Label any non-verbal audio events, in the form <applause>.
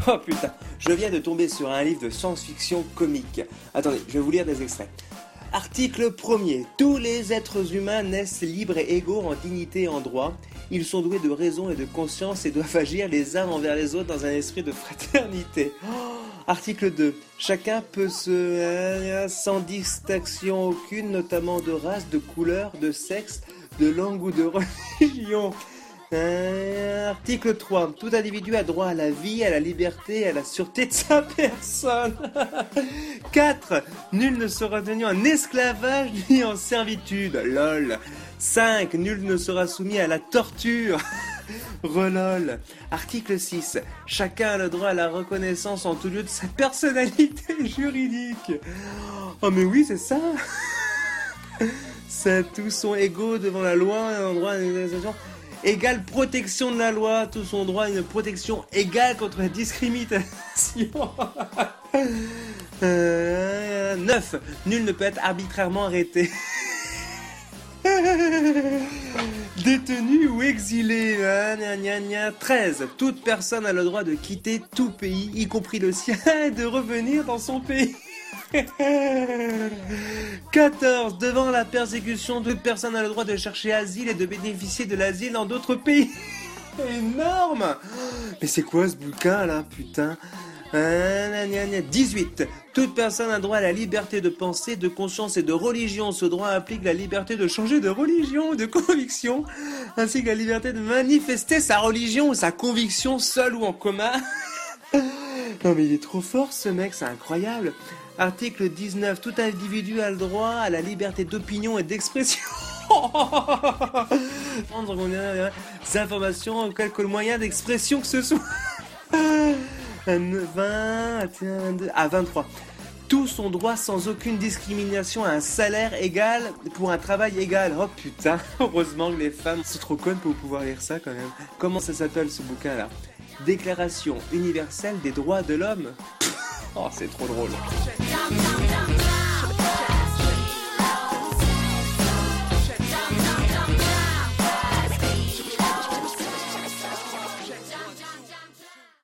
<laughs> Oh putain, je viens de tomber sur un livre de science-fiction comique. Attendez, je vais vous lire des extraits. Article 1er. Tous les êtres humains naissent libres et égaux en dignité et en droit. Ils sont doués de raison et de conscience et doivent agir les uns envers les autres dans un esprit de fraternité. Oh, article 2. Chacun peut se... euh, sans distinction aucune, notamment de race, de couleur, de sexe, de langue ou de <laughs> religion. Article 3. Tout individu a droit à la vie, à la liberté à la sûreté de sa <laughs> personne. <laughs> 4. Nul ne sera tenu en esclavage ni en servitude. Lol. 5. Nul ne sera soumis à la torture. <laughs> Relol. Article 6. Chacun a le droit à la reconnaissance en tout lieu de sa personnalité juridique. Oh mais oui, c'est ça. C'est tous sont égaux devant la loi et en droit à l'organisation. Égale protection de la loi, tous sont droit à une protection égale contre la discrimination. <laughs> Euh, 9. Nul ne peut être arbitrairement arrêté. <laughs> Détenu ou exilé. Ah, gna, gna, gna. 13. Toute personne a le droit de quitter tout pays, y compris le sien, et de revenir dans son pays. 14. Devant la persécution, toute personne a le droit de chercher asile et de bénéficier de l'asile dans d'autres pays. <laughs> Énorme Mais c'est quoi ce bouquin là, putain? Ah, gna, gna, gna. 18. Toute personne a droit à la liberté de pensée, de conscience et de religion. Ce droit implique la liberté de changer de religion, de conviction, ainsi que la liberté de manifester sa religion ou sa conviction seul ou en commun. <laughs> Non mais il est trop fort ce mec, c'est incroyable. Article 19. Tout individu a le droit à la liberté d'opinion et d'expression. <laughs> Informations, quelque moyen d'expression que ce soit. 20, tiens, 22, à 23. Tous ont droit sans aucune discrimination à un salaire égal pour un travail égal. Oh putain, <laughs> heureusement que les femmes sont trop connes pour pouvoir lire ça quand même. Comment ça s'appelle ce bouquin là Déclaration universelle des droits de l'homme. Oh, c'est trop drôle.